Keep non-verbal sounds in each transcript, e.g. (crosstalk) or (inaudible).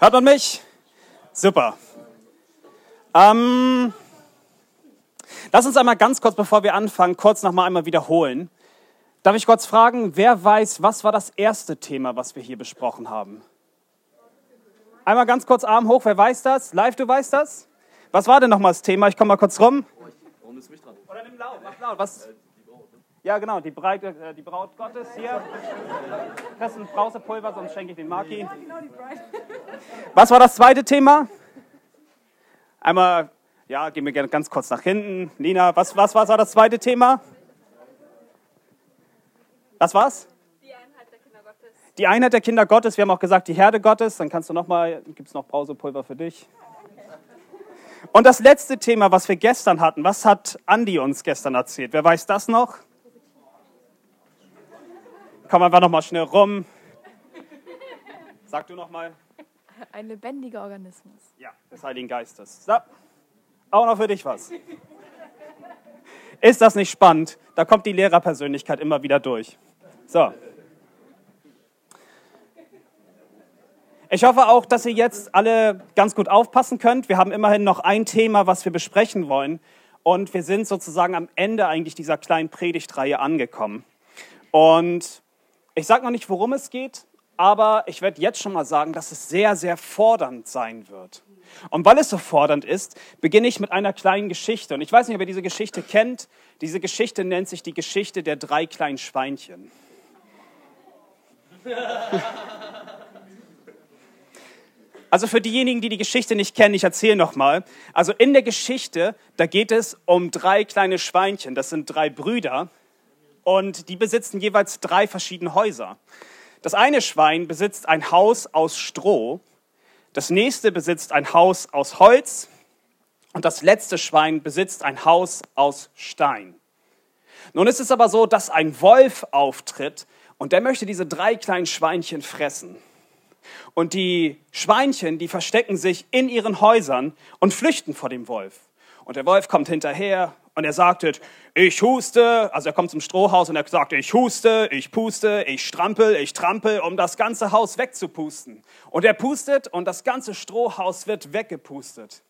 Hört man mich? Super. Ähm, lass uns einmal ganz kurz, bevor wir anfangen, kurz nochmal einmal wiederholen. Darf ich kurz fragen, wer weiß, was war das erste Thema, was wir hier besprochen haben? Einmal ganz kurz Arm hoch, wer weiß das? Live, du weißt das? Was war denn nochmal das Thema? Ich komme mal kurz rum. Warum ist mich dran? Oder nimm laut, mach laut. Was? Ja, genau, die, Breite, äh, die Braut Gottes hier. Das ist ein Brausepulver, sonst schenke ich den Marki. (laughs) Was war das zweite Thema? Einmal, ja, gehen wir gerne ganz kurz nach hinten. Nina, was, was, was war das zweite Thema? Was war's? Die Einheit der Kinder Gottes. Die Einheit der Kinder Gottes. Wir haben auch gesagt, die Herde Gottes. Dann kannst du noch mal, gibt es noch Brausepulver für dich. Und das letzte Thema, was wir gestern hatten, was hat Andi uns gestern erzählt? Wer weiß das noch? Komm einfach noch mal schnell rum. Sag du noch mal. Ein lebendiger Organismus. Ja, des Heiligen Geistes. So. Auch noch für dich was. Ist das nicht spannend? Da kommt die Lehrerpersönlichkeit immer wieder durch. So. Ich hoffe auch, dass ihr jetzt alle ganz gut aufpassen könnt. Wir haben immerhin noch ein Thema, was wir besprechen wollen. Und wir sind sozusagen am Ende eigentlich dieser kleinen Predigtreihe angekommen. Und ich sage noch nicht, worum es geht, aber ich werde jetzt schon mal sagen, dass es sehr, sehr fordernd sein wird. Und weil es so fordernd ist, beginne ich mit einer kleinen Geschichte. Und ich weiß nicht, ob ihr diese Geschichte kennt. Diese Geschichte nennt sich die Geschichte der drei kleinen Schweinchen. (laughs) Also für diejenigen, die die Geschichte nicht kennen, ich erzähle nochmal. Also in der Geschichte, da geht es um drei kleine Schweinchen. Das sind drei Brüder und die besitzen jeweils drei verschiedene Häuser. Das eine Schwein besitzt ein Haus aus Stroh, das nächste besitzt ein Haus aus Holz und das letzte Schwein besitzt ein Haus aus Stein. Nun ist es aber so, dass ein Wolf auftritt und der möchte diese drei kleinen Schweinchen fressen. Und die Schweinchen, die verstecken sich in ihren Häusern und flüchten vor dem Wolf. Und der Wolf kommt hinterher und er sagte, ich huste, also er kommt zum Strohhaus und er sagt, ich huste, ich puste, ich strampel, ich trampel, um das ganze Haus wegzupusten. Und er pustet und das ganze Strohhaus wird weggepustet.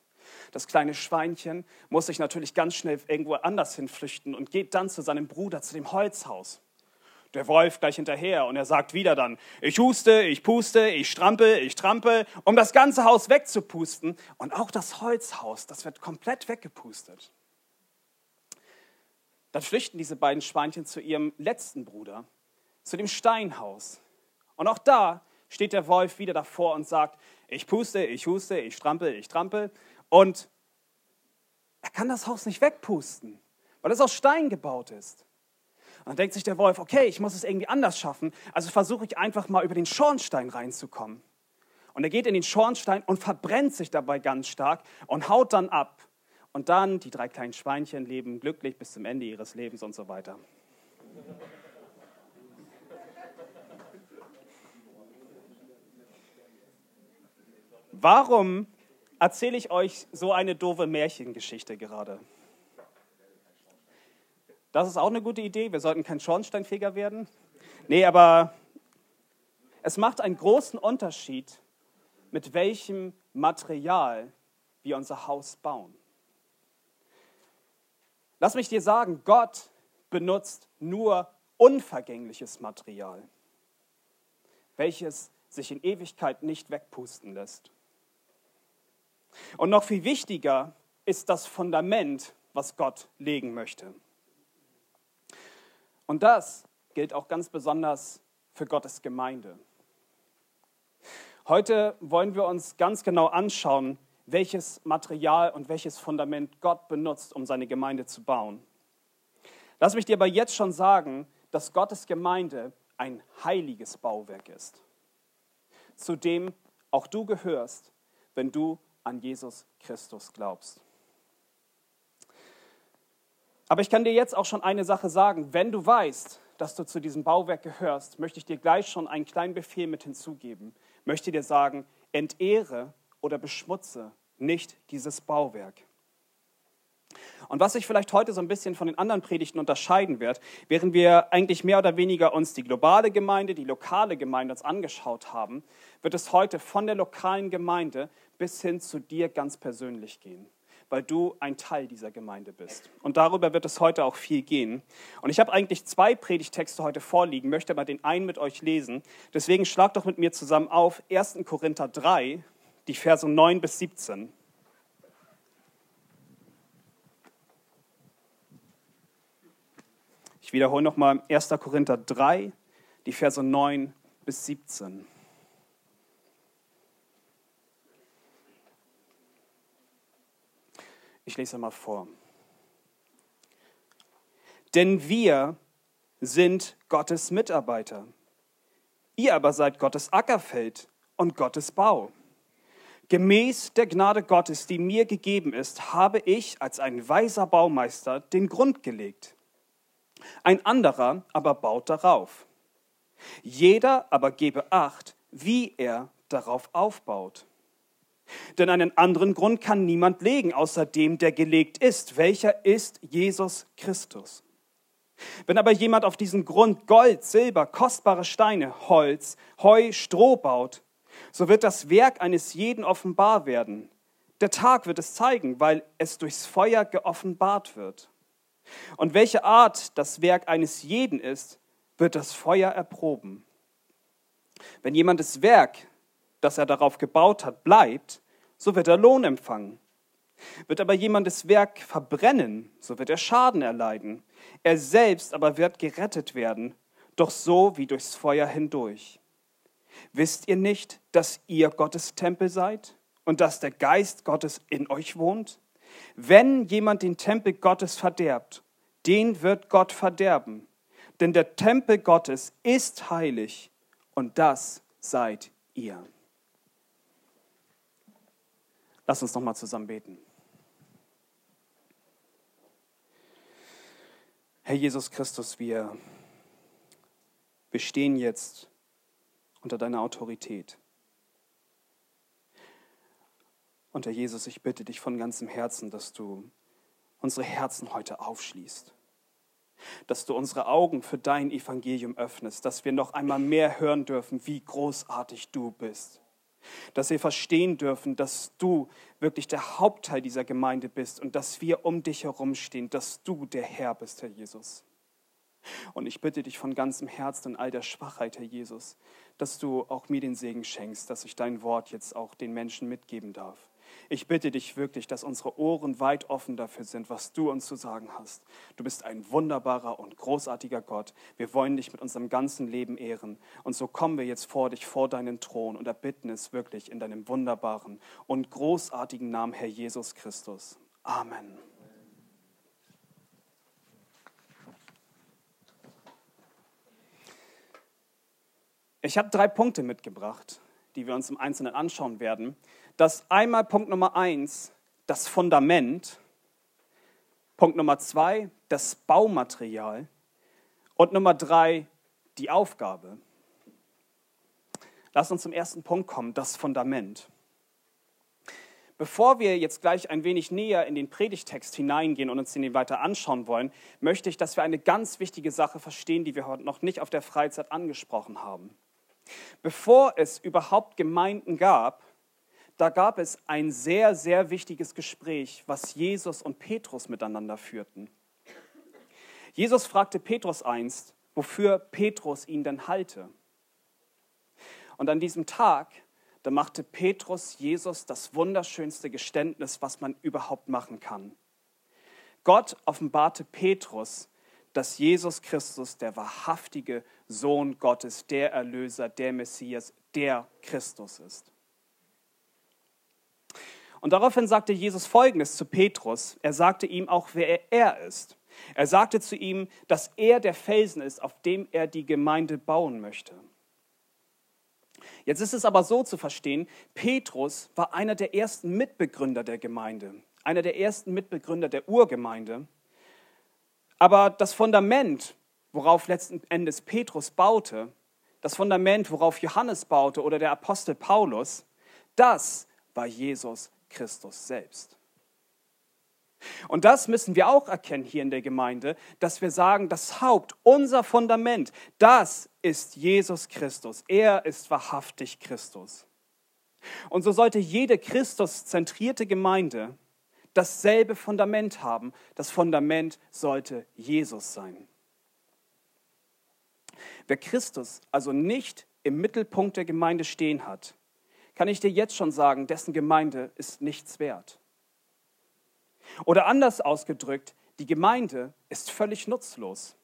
Das kleine Schweinchen muss sich natürlich ganz schnell irgendwo anders hinflüchten und geht dann zu seinem Bruder, zu dem Holzhaus. Der Wolf gleich hinterher und er sagt wieder dann, ich huste, ich puste, ich strampel, ich trampel, um das ganze Haus wegzupusten. Und auch das Holzhaus, das wird komplett weggepustet. Dann flüchten diese beiden Schweinchen zu ihrem letzten Bruder, zu dem Steinhaus. Und auch da steht der Wolf wieder davor und sagt, ich puste, ich huste, ich strampel, ich trampel. Und er kann das Haus nicht wegpusten, weil es aus Stein gebaut ist. Und dann denkt sich der Wolf, okay, ich muss es irgendwie anders schaffen, also versuche ich einfach mal über den Schornstein reinzukommen. Und er geht in den Schornstein und verbrennt sich dabei ganz stark und haut dann ab. Und dann die drei kleinen Schweinchen leben glücklich bis zum Ende ihres Lebens und so weiter. Warum erzähle ich euch so eine doofe Märchengeschichte gerade? Das ist auch eine gute Idee. Wir sollten kein Schornsteinfeger werden. Nee, aber es macht einen großen Unterschied, mit welchem Material wir unser Haus bauen. Lass mich dir sagen, Gott benutzt nur unvergängliches Material, welches sich in Ewigkeit nicht wegpusten lässt. Und noch viel wichtiger ist das Fundament, was Gott legen möchte. Und das gilt auch ganz besonders für Gottes Gemeinde. Heute wollen wir uns ganz genau anschauen, welches Material und welches Fundament Gott benutzt, um seine Gemeinde zu bauen. Lass mich dir aber jetzt schon sagen, dass Gottes Gemeinde ein heiliges Bauwerk ist, zu dem auch du gehörst, wenn du an Jesus Christus glaubst. Aber ich kann dir jetzt auch schon eine Sache sagen. Wenn du weißt, dass du zu diesem Bauwerk gehörst, möchte ich dir gleich schon einen kleinen Befehl mit hinzugeben. Möchte dir sagen, entehre oder beschmutze nicht dieses Bauwerk. Und was sich vielleicht heute so ein bisschen von den anderen Predigten unterscheiden wird, während wir eigentlich mehr oder weniger uns die globale Gemeinde, die lokale Gemeinde uns angeschaut haben, wird es heute von der lokalen Gemeinde bis hin zu dir ganz persönlich gehen, weil du ein Teil dieser Gemeinde bist. Und darüber wird es heute auch viel gehen. Und ich habe eigentlich zwei Predigtexte heute vorliegen, möchte aber den einen mit euch lesen. Deswegen schlag doch mit mir zusammen auf 1. Korinther 3, die Verse 9 bis 17. Ich wiederhole nochmal 1. Korinther 3, die Verse 9 bis 17. Ich lese mal vor. Denn wir sind Gottes Mitarbeiter. Ihr aber seid Gottes Ackerfeld und Gottes Bau. Gemäß der Gnade Gottes, die mir gegeben ist, habe ich als ein weiser Baumeister den Grund gelegt ein anderer aber baut darauf. Jeder aber gebe acht, wie er darauf aufbaut. Denn einen anderen Grund kann niemand legen, außer dem, der gelegt ist, welcher ist Jesus Christus. Wenn aber jemand auf diesen Grund Gold, Silber, kostbare Steine, Holz, Heu, Stroh baut, so wird das Werk eines jeden offenbar werden. Der Tag wird es zeigen, weil es durchs Feuer geoffenbart wird. Und welche Art das Werk eines jeden ist, wird das Feuer erproben. Wenn jemandes Werk, das er darauf gebaut hat, bleibt, so wird er Lohn empfangen. Wird aber jemandes Werk verbrennen, so wird er Schaden erleiden. Er selbst aber wird gerettet werden, doch so wie durchs Feuer hindurch. Wisst ihr nicht, dass ihr Gottes Tempel seid und dass der Geist Gottes in euch wohnt? Wenn jemand den Tempel Gottes verderbt, den wird Gott verderben. Denn der Tempel Gottes ist heilig und das seid ihr. Lass uns nochmal zusammen beten. Herr Jesus Christus, wir, wir stehen jetzt unter deiner Autorität. Und Herr Jesus, ich bitte dich von ganzem Herzen, dass du unsere Herzen heute aufschließt. Dass du unsere Augen für dein Evangelium öffnest, dass wir noch einmal mehr hören dürfen, wie großartig du bist. Dass wir verstehen dürfen, dass du wirklich der Hauptteil dieser Gemeinde bist und dass wir um dich herumstehen, dass du der Herr bist, Herr Jesus. Und ich bitte dich von ganzem Herzen in all der Schwachheit, Herr Jesus, dass du auch mir den Segen schenkst, dass ich dein Wort jetzt auch den Menschen mitgeben darf. Ich bitte dich wirklich, dass unsere Ohren weit offen dafür sind, was du uns zu sagen hast. Du bist ein wunderbarer und großartiger Gott. Wir wollen dich mit unserem ganzen Leben ehren. Und so kommen wir jetzt vor dich, vor deinen Thron und erbitten es wirklich in deinem wunderbaren und großartigen Namen, Herr Jesus Christus. Amen. Ich habe drei Punkte mitgebracht, die wir uns im Einzelnen anschauen werden dass einmal Punkt Nummer eins das Fundament, Punkt Nummer zwei das Baumaterial und Nummer drei die Aufgabe. Lass uns zum ersten Punkt kommen, das Fundament. Bevor wir jetzt gleich ein wenig näher in den Predigtext hineingehen und uns den weiter anschauen wollen, möchte ich, dass wir eine ganz wichtige Sache verstehen, die wir heute noch nicht auf der Freizeit angesprochen haben. Bevor es überhaupt Gemeinden gab, da gab es ein sehr, sehr wichtiges Gespräch, was Jesus und Petrus miteinander führten. Jesus fragte Petrus einst, wofür Petrus ihn denn halte. Und an diesem Tag, da machte Petrus Jesus das wunderschönste Geständnis, was man überhaupt machen kann. Gott offenbarte Petrus, dass Jesus Christus der wahrhaftige Sohn Gottes, der Erlöser, der Messias, der Christus ist. Und daraufhin sagte Jesus Folgendes zu Petrus. Er sagte ihm auch, wer er ist. Er sagte zu ihm, dass er der Felsen ist, auf dem er die Gemeinde bauen möchte. Jetzt ist es aber so zu verstehen, Petrus war einer der ersten Mitbegründer der Gemeinde, einer der ersten Mitbegründer der Urgemeinde. Aber das Fundament, worauf letzten Endes Petrus baute, das Fundament, worauf Johannes baute oder der Apostel Paulus, das war Jesus Christus selbst. Und das müssen wir auch erkennen hier in der Gemeinde, dass wir sagen, das Haupt, unser Fundament, das ist Jesus Christus. Er ist wahrhaftig Christus. Und so sollte jede Christus-zentrierte Gemeinde dasselbe Fundament haben. Das Fundament sollte Jesus sein. Wer Christus also nicht im Mittelpunkt der Gemeinde stehen hat, kann ich dir jetzt schon sagen, dessen Gemeinde ist nichts wert. Oder anders ausgedrückt, die Gemeinde ist völlig nutzlos.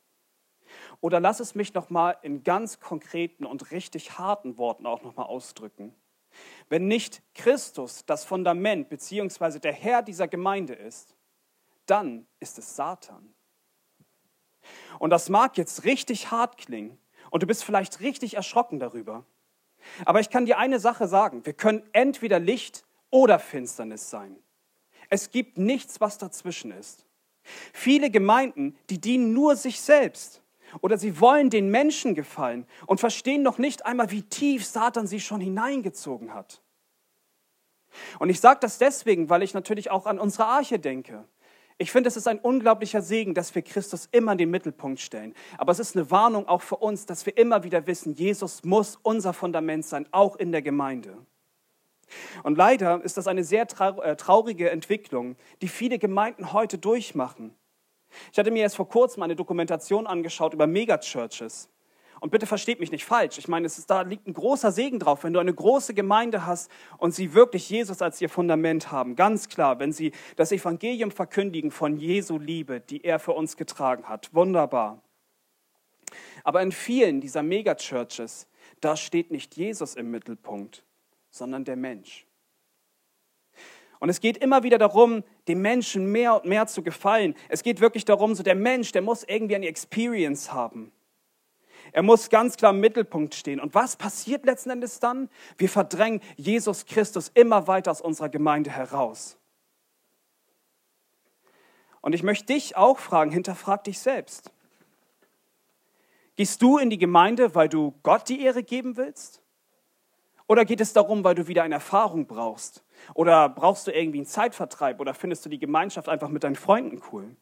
Oder lass es mich noch mal in ganz konkreten und richtig harten Worten auch noch mal ausdrücken. Wenn nicht Christus das Fundament bzw. der Herr dieser Gemeinde ist, dann ist es Satan. Und das mag jetzt richtig hart klingen und du bist vielleicht richtig erschrocken darüber. Aber ich kann dir eine Sache sagen, wir können entweder Licht oder Finsternis sein. Es gibt nichts, was dazwischen ist. Viele Gemeinden, die dienen nur sich selbst oder sie wollen den Menschen gefallen und verstehen noch nicht einmal, wie tief Satan sie schon hineingezogen hat. Und ich sage das deswegen, weil ich natürlich auch an unsere Arche denke. Ich finde, es ist ein unglaublicher Segen, dass wir Christus immer in den Mittelpunkt stellen. Aber es ist eine Warnung auch für uns, dass wir immer wieder wissen, Jesus muss unser Fundament sein, auch in der Gemeinde. Und leider ist das eine sehr äh, traurige Entwicklung, die viele Gemeinden heute durchmachen. Ich hatte mir erst vor kurzem eine Dokumentation angeschaut über Megachurches. Und bitte versteht mich nicht falsch. Ich meine, es ist, da liegt ein großer Segen drauf, wenn du eine große Gemeinde hast und sie wirklich Jesus als ihr Fundament haben. Ganz klar, wenn sie das Evangelium verkündigen von Jesu Liebe, die er für uns getragen hat. Wunderbar. Aber in vielen dieser Megachurches, da steht nicht Jesus im Mittelpunkt, sondern der Mensch. Und es geht immer wieder darum, dem Menschen mehr und mehr zu gefallen. Es geht wirklich darum, so der Mensch, der muss irgendwie eine Experience haben. Er muss ganz klar im Mittelpunkt stehen. Und was passiert letzten Endes dann? Wir verdrängen Jesus Christus immer weiter aus unserer Gemeinde heraus. Und ich möchte dich auch fragen, hinterfrag dich selbst. Gehst du in die Gemeinde, weil du Gott die Ehre geben willst? Oder geht es darum, weil du wieder eine Erfahrung brauchst? Oder brauchst du irgendwie einen Zeitvertreib? Oder findest du die Gemeinschaft einfach mit deinen Freunden cool?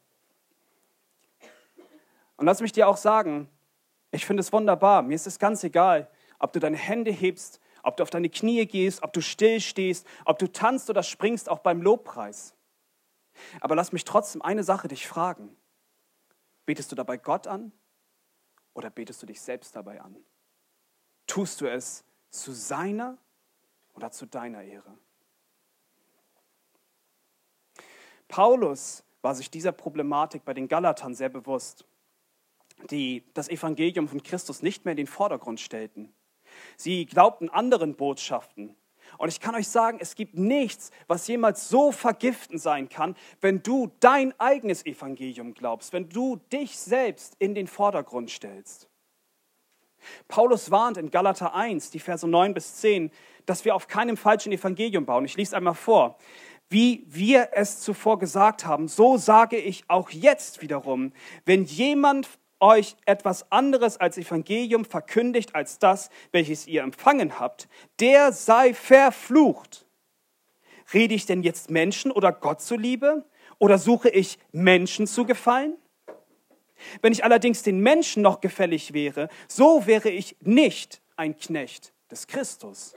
Und lass mich dir auch sagen, ich finde es wunderbar. Mir ist es ganz egal, ob du deine Hände hebst, ob du auf deine Knie gehst, ob du still stehst, ob du tanzt oder springst, auch beim Lobpreis. Aber lass mich trotzdem eine Sache dich fragen. Betest du dabei Gott an oder betest du dich selbst dabei an? Tust du es zu seiner oder zu deiner Ehre? Paulus war sich dieser Problematik bei den Galatern sehr bewusst die das Evangelium von Christus nicht mehr in den Vordergrund stellten. Sie glaubten anderen Botschaften. Und ich kann euch sagen, es gibt nichts, was jemals so vergiftend sein kann, wenn du dein eigenes Evangelium glaubst, wenn du dich selbst in den Vordergrund stellst. Paulus warnt in Galater 1, die Verse 9 bis 10, dass wir auf keinem falschen Evangelium bauen. Ich lese einmal vor. Wie wir es zuvor gesagt haben, so sage ich auch jetzt wiederum, wenn jemand euch etwas anderes als Evangelium verkündigt als das, welches ihr empfangen habt, der sei verflucht. Rede ich denn jetzt Menschen oder Gott zuliebe? Oder suche ich Menschen zu gefallen? Wenn ich allerdings den Menschen noch gefällig wäre, so wäre ich nicht ein Knecht des Christus.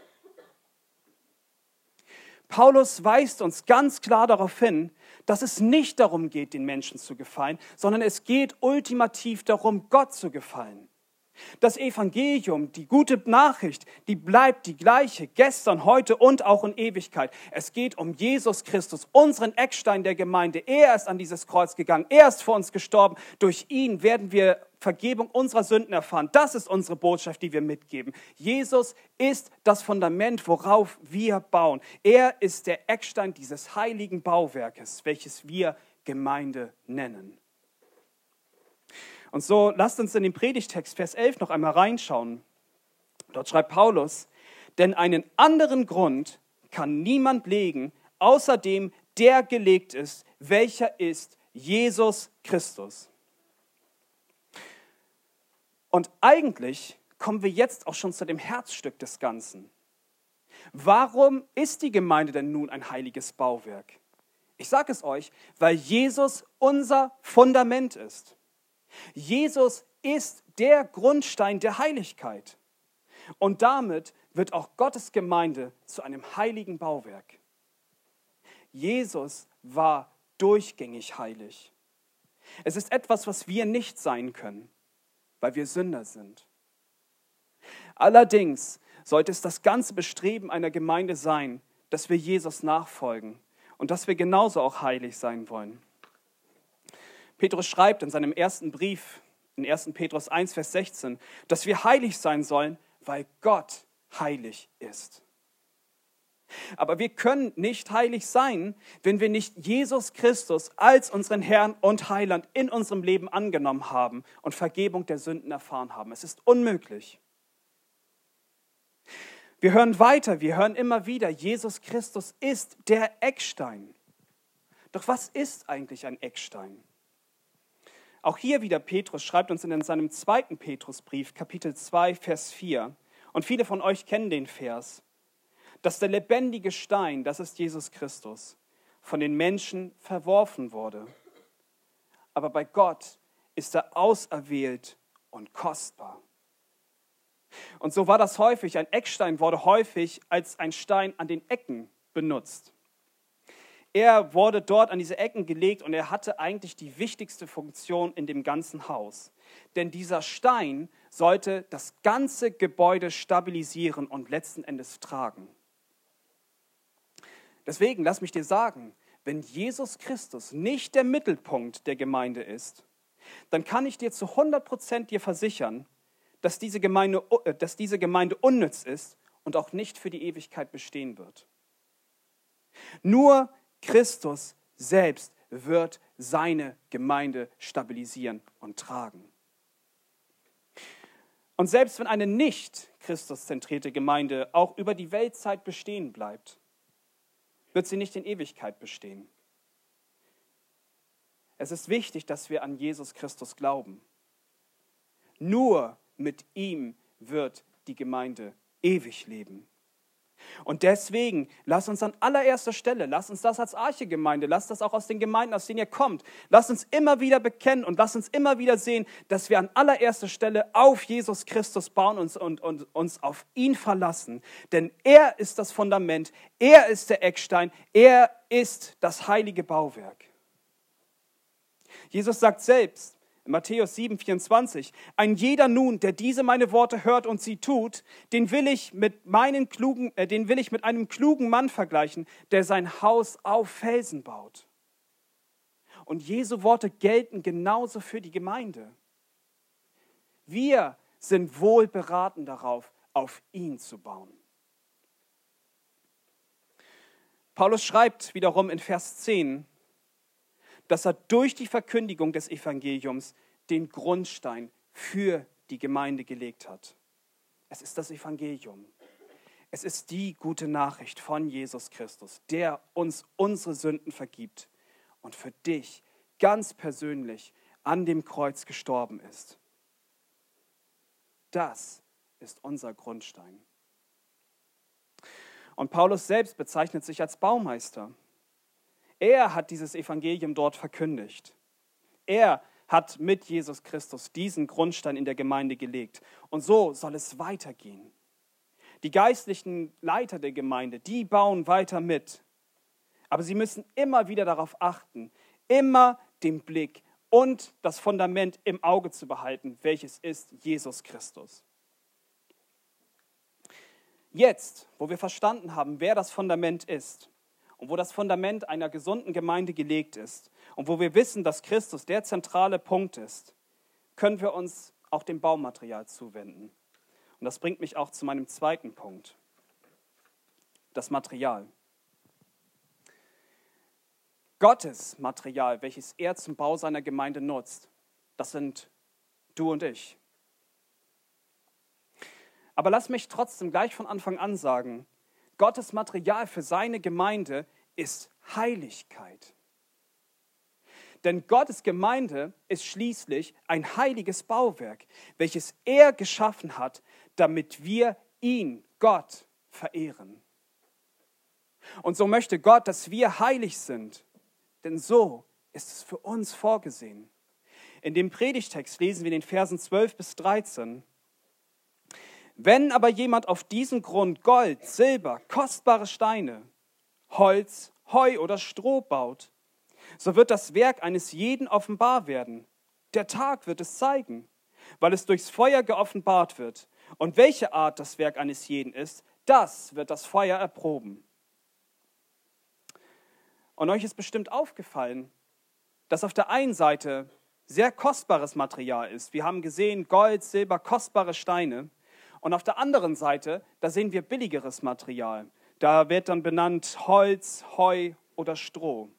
Paulus weist uns ganz klar darauf hin, dass es nicht darum geht, den Menschen zu gefallen, sondern es geht ultimativ darum, Gott zu gefallen. Das Evangelium, die gute Nachricht, die bleibt die gleiche, gestern, heute und auch in Ewigkeit. Es geht um Jesus Christus, unseren Eckstein der Gemeinde. Er ist an dieses Kreuz gegangen, er ist für uns gestorben. Durch ihn werden wir Vergebung unserer Sünden erfahren. Das ist unsere Botschaft, die wir mitgeben. Jesus ist das Fundament, worauf wir bauen. Er ist der Eckstein dieses heiligen Bauwerkes, welches wir Gemeinde nennen. Und so lasst uns in den Predigtext Vers 11 noch einmal reinschauen. Dort schreibt Paulus, denn einen anderen Grund kann niemand legen, außer dem, der gelegt ist, welcher ist Jesus Christus. Und eigentlich kommen wir jetzt auch schon zu dem Herzstück des Ganzen. Warum ist die Gemeinde denn nun ein heiliges Bauwerk? Ich sage es euch, weil Jesus unser Fundament ist. Jesus ist der Grundstein der Heiligkeit. Und damit wird auch Gottes Gemeinde zu einem heiligen Bauwerk. Jesus war durchgängig heilig. Es ist etwas, was wir nicht sein können, weil wir Sünder sind. Allerdings sollte es das ganze Bestreben einer Gemeinde sein, dass wir Jesus nachfolgen und dass wir genauso auch heilig sein wollen. Petrus schreibt in seinem ersten Brief, in 1. Petrus 1, Vers 16, dass wir heilig sein sollen, weil Gott heilig ist. Aber wir können nicht heilig sein, wenn wir nicht Jesus Christus als unseren Herrn und Heiland in unserem Leben angenommen haben und Vergebung der Sünden erfahren haben. Es ist unmöglich. Wir hören weiter, wir hören immer wieder, Jesus Christus ist der Eckstein. Doch was ist eigentlich ein Eckstein? Auch hier wieder Petrus schreibt uns in seinem zweiten Petrusbrief, Kapitel 2, Vers 4, und viele von euch kennen den Vers dass der lebendige Stein, das ist Jesus Christus, von den Menschen verworfen wurde. Aber bei Gott ist er auserwählt und kostbar. Und so war das häufig. Ein Eckstein wurde häufig als ein Stein an den Ecken benutzt. Er wurde dort an diese Ecken gelegt und er hatte eigentlich die wichtigste Funktion in dem ganzen Haus. Denn dieser Stein sollte das ganze Gebäude stabilisieren und letzten Endes tragen. Deswegen lass mich dir sagen, wenn Jesus Christus nicht der Mittelpunkt der Gemeinde ist, dann kann ich dir zu 100 Prozent dir versichern, dass diese, Gemeinde, dass diese Gemeinde unnütz ist und auch nicht für die Ewigkeit bestehen wird. Nur Christus selbst wird seine Gemeinde stabilisieren und tragen. Und selbst wenn eine nicht Christuszentrierte Gemeinde auch über die Weltzeit bestehen bleibt, wird sie nicht in Ewigkeit bestehen. Es ist wichtig, dass wir an Jesus Christus glauben. Nur mit ihm wird die Gemeinde ewig leben. Und deswegen, lass uns an allererster Stelle, lass uns das als Archegemeinde, lass das auch aus den Gemeinden, aus denen ihr kommt, lass uns immer wieder bekennen und lass uns immer wieder sehen, dass wir an allererster Stelle auf Jesus Christus bauen und, und, und uns auf ihn verlassen. Denn er ist das Fundament, er ist der Eckstein, er ist das heilige Bauwerk. Jesus sagt selbst, Matthäus 7, 24. Ein jeder nun, der diese meine Worte hört und sie tut, den will ich mit, meinen klugen, äh, den will ich mit einem klugen Mann vergleichen, der sein Haus auf Felsen baut. Und Jesu Worte gelten genauso für die Gemeinde. Wir sind wohl beraten darauf, auf ihn zu bauen. Paulus schreibt wiederum in Vers 10, dass er durch die Verkündigung des Evangeliums den Grundstein für die Gemeinde gelegt hat. Es ist das Evangelium. Es ist die gute Nachricht von Jesus Christus, der uns unsere Sünden vergibt und für dich ganz persönlich an dem Kreuz gestorben ist. Das ist unser Grundstein. Und Paulus selbst bezeichnet sich als Baumeister. Er hat dieses Evangelium dort verkündigt. Er hat mit Jesus Christus diesen Grundstein in der Gemeinde gelegt. Und so soll es weitergehen. Die geistlichen Leiter der Gemeinde, die bauen weiter mit. Aber sie müssen immer wieder darauf achten, immer den Blick und das Fundament im Auge zu behalten, welches ist Jesus Christus. Jetzt, wo wir verstanden haben, wer das Fundament ist, und wo das Fundament einer gesunden Gemeinde gelegt ist und wo wir wissen, dass Christus der zentrale Punkt ist, können wir uns auch dem Baumaterial zuwenden. Und das bringt mich auch zu meinem zweiten Punkt, das Material. Gottes Material, welches er zum Bau seiner Gemeinde nutzt, das sind du und ich. Aber lass mich trotzdem gleich von Anfang an sagen, Gottes Material für seine Gemeinde ist Heiligkeit. Denn Gottes Gemeinde ist schließlich ein heiliges Bauwerk, welches er geschaffen hat, damit wir ihn, Gott, verehren. Und so möchte Gott, dass wir heilig sind. denn so ist es für uns vorgesehen. In dem Predigtext lesen wir in den Versen 12 bis 13. Wenn aber jemand auf diesem Grund Gold, Silber, kostbare Steine, Holz, Heu oder Stroh baut, so wird das Werk eines jeden offenbar werden. Der Tag wird es zeigen, weil es durchs Feuer geoffenbart wird. Und welche Art das Werk eines jeden ist, das wird das Feuer erproben. Und euch ist bestimmt aufgefallen, dass auf der einen Seite sehr kostbares Material ist. Wir haben gesehen Gold, Silber, kostbare Steine. Und auf der anderen Seite, da sehen wir billigeres Material. Da wird dann benannt Holz, Heu oder Stroh.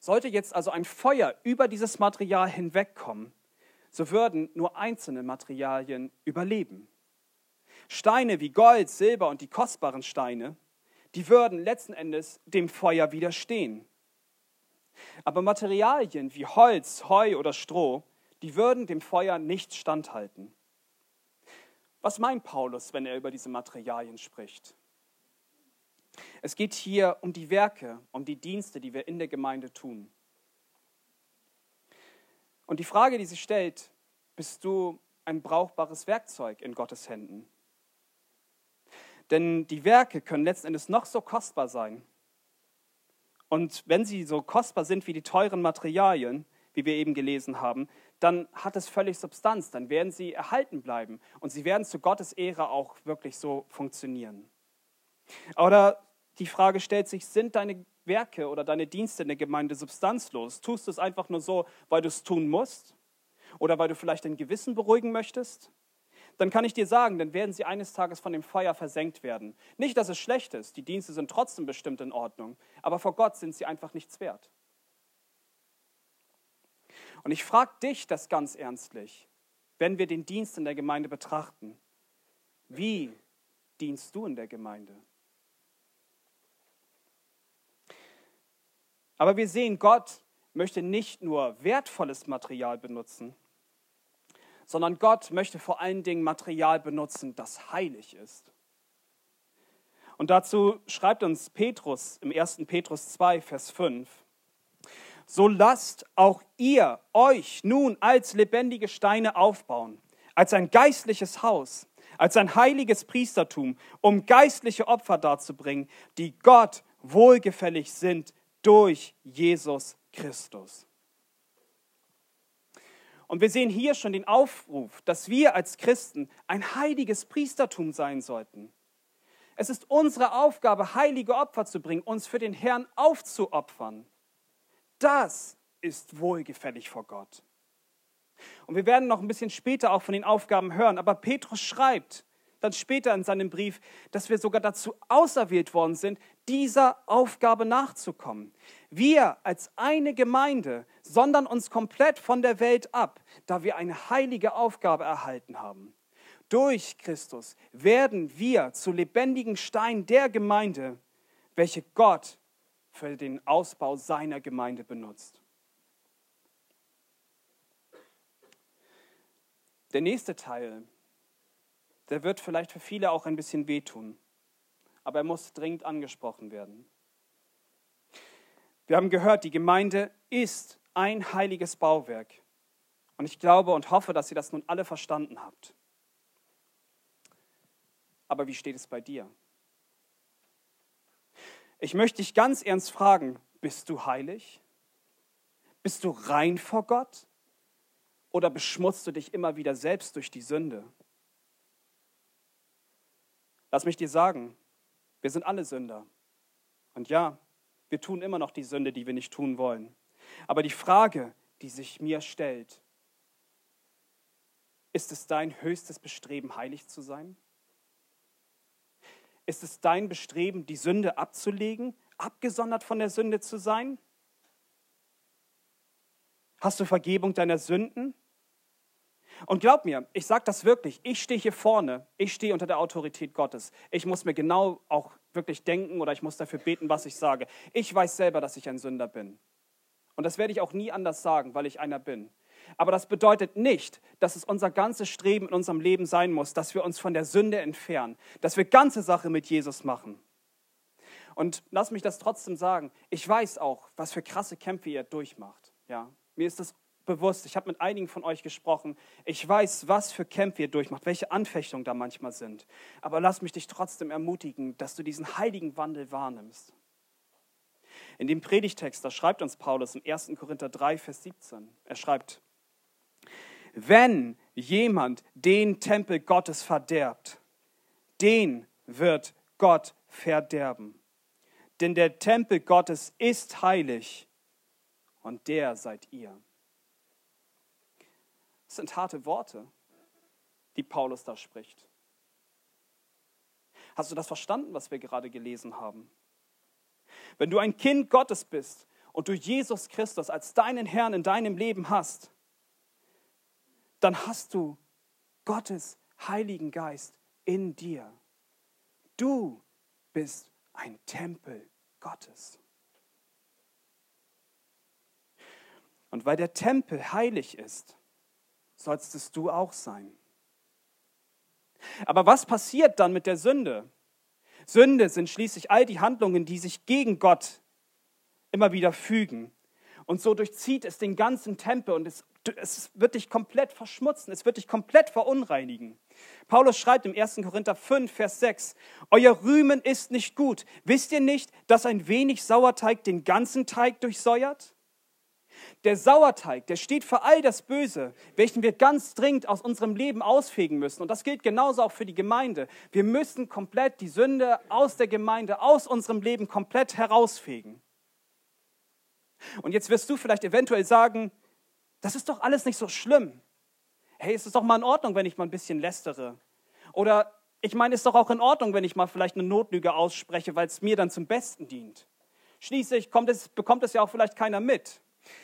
Sollte jetzt also ein Feuer über dieses Material hinwegkommen, so würden nur einzelne Materialien überleben. Steine wie Gold, Silber und die kostbaren Steine, die würden letzten Endes dem Feuer widerstehen. Aber Materialien wie Holz, Heu oder Stroh, die würden dem Feuer nicht standhalten. Was meint Paulus, wenn er über diese Materialien spricht? Es geht hier um die Werke, um die Dienste, die wir in der Gemeinde tun. Und die Frage, die sich stellt, bist du ein brauchbares Werkzeug in Gottes Händen? Denn die Werke können letzten Endes noch so kostbar sein. Und wenn sie so kostbar sind wie die teuren Materialien, wie wir eben gelesen haben, dann hat es völlig Substanz, dann werden sie erhalten bleiben und sie werden zu Gottes Ehre auch wirklich so funktionieren. Oder die Frage stellt sich, sind deine Werke oder deine Dienste in der Gemeinde substanzlos? Tust du es einfach nur so, weil du es tun musst? Oder weil du vielleicht dein Gewissen beruhigen möchtest? Dann kann ich dir sagen, dann werden sie eines Tages von dem Feuer versenkt werden. Nicht, dass es schlecht ist, die Dienste sind trotzdem bestimmt in Ordnung, aber vor Gott sind sie einfach nichts wert. Und ich frage dich das ganz ernstlich, wenn wir den Dienst in der Gemeinde betrachten. Wie dienst du in der Gemeinde? Aber wir sehen, Gott möchte nicht nur wertvolles Material benutzen, sondern Gott möchte vor allen Dingen Material benutzen, das heilig ist. Und dazu schreibt uns Petrus im 1. Petrus 2, Vers 5, so lasst auch ihr euch nun als lebendige Steine aufbauen, als ein geistliches Haus, als ein heiliges Priestertum, um geistliche Opfer darzubringen, die Gott wohlgefällig sind durch Jesus Christus. Und wir sehen hier schon den Aufruf, dass wir als Christen ein heiliges Priestertum sein sollten. Es ist unsere Aufgabe, heilige Opfer zu bringen, uns für den Herrn aufzuopfern. Das ist wohlgefällig vor Gott. Und wir werden noch ein bisschen später auch von den Aufgaben hören, aber Petrus schreibt, dann später in seinem Brief, dass wir sogar dazu auserwählt worden sind, dieser Aufgabe nachzukommen. Wir als eine Gemeinde sondern uns komplett von der Welt ab, da wir eine heilige Aufgabe erhalten haben. Durch Christus werden wir zu lebendigen Steinen der Gemeinde, welche Gott für den Ausbau seiner Gemeinde benutzt. Der nächste Teil der wird vielleicht für viele auch ein bisschen wehtun, aber er muss dringend angesprochen werden. Wir haben gehört, die Gemeinde ist ein heiliges Bauwerk. Und ich glaube und hoffe, dass ihr das nun alle verstanden habt. Aber wie steht es bei dir? Ich möchte dich ganz ernst fragen, bist du heilig? Bist du rein vor Gott? Oder beschmutzt du dich immer wieder selbst durch die Sünde? Lass mich dir sagen, wir sind alle Sünder. Und ja, wir tun immer noch die Sünde, die wir nicht tun wollen. Aber die Frage, die sich mir stellt, ist es dein höchstes Bestreben, heilig zu sein? Ist es dein Bestreben, die Sünde abzulegen, abgesondert von der Sünde zu sein? Hast du Vergebung deiner Sünden? Und glaub mir, ich sage das wirklich, ich stehe hier vorne, ich stehe unter der Autorität Gottes. Ich muss mir genau auch wirklich denken oder ich muss dafür beten, was ich sage. Ich weiß selber, dass ich ein Sünder bin. Und das werde ich auch nie anders sagen, weil ich einer bin. Aber das bedeutet nicht, dass es unser ganzes Streben in unserem Leben sein muss, dass wir uns von der Sünde entfernen, dass wir ganze Sache mit Jesus machen. Und lass mich das trotzdem sagen. Ich weiß auch, was für krasse Kämpfe ihr durchmacht. Ja, mir ist das bewusst. Ich habe mit einigen von euch gesprochen. Ich weiß, was für Kämpfe ihr durchmacht, welche Anfechtungen da manchmal sind. Aber lass mich dich trotzdem ermutigen, dass du diesen heiligen Wandel wahrnimmst. In dem Predigtext, da schreibt uns Paulus im 1. Korinther 3, Vers 17. Er schreibt, wenn jemand den Tempel Gottes verderbt, den wird Gott verderben. Denn der Tempel Gottes ist heilig und der seid ihr. Das sind harte Worte, die Paulus da spricht. Hast du das verstanden, was wir gerade gelesen haben? Wenn du ein Kind Gottes bist und du Jesus Christus als deinen Herrn in deinem Leben hast, dann hast du Gottes Heiligen Geist in dir. Du bist ein Tempel Gottes. Und weil der Tempel heilig ist, sollst es du auch sein. Aber was passiert dann mit der Sünde? Sünde sind schließlich all die Handlungen, die sich gegen Gott immer wieder fügen. Und so durchzieht es den ganzen Tempel und es, es wird dich komplett verschmutzen, es wird dich komplett verunreinigen. Paulus schreibt im 1. Korinther 5, Vers 6, Euer Rühmen ist nicht gut. Wisst ihr nicht, dass ein wenig Sauerteig den ganzen Teig durchsäuert? Der Sauerteig, der steht für all das Böse, welchen wir ganz dringend aus unserem Leben ausfegen müssen. Und das gilt genauso auch für die Gemeinde. Wir müssen komplett die Sünde aus der Gemeinde, aus unserem Leben komplett herausfegen. Und jetzt wirst du vielleicht eventuell sagen, das ist doch alles nicht so schlimm. Hey, es ist doch mal in Ordnung, wenn ich mal ein bisschen lästere. Oder ich meine, es ist doch auch in Ordnung, wenn ich mal vielleicht eine Notlüge ausspreche, weil es mir dann zum Besten dient. Schließlich es, bekommt es ja auch vielleicht keiner mit.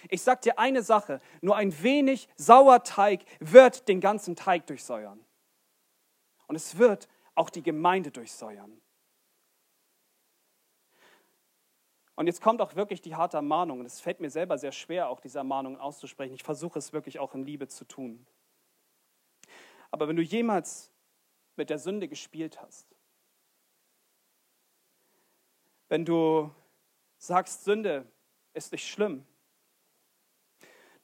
Ich sage dir eine Sache, nur ein wenig Sauerteig wird den ganzen Teig durchsäuern. Und es wird auch die Gemeinde durchsäuern. Und jetzt kommt auch wirklich die harte Ermahnung. Und es fällt mir selber sehr schwer, auch diese Ermahnungen auszusprechen. Ich versuche es wirklich auch in Liebe zu tun. Aber wenn du jemals mit der Sünde gespielt hast, wenn du sagst, Sünde ist nicht schlimm,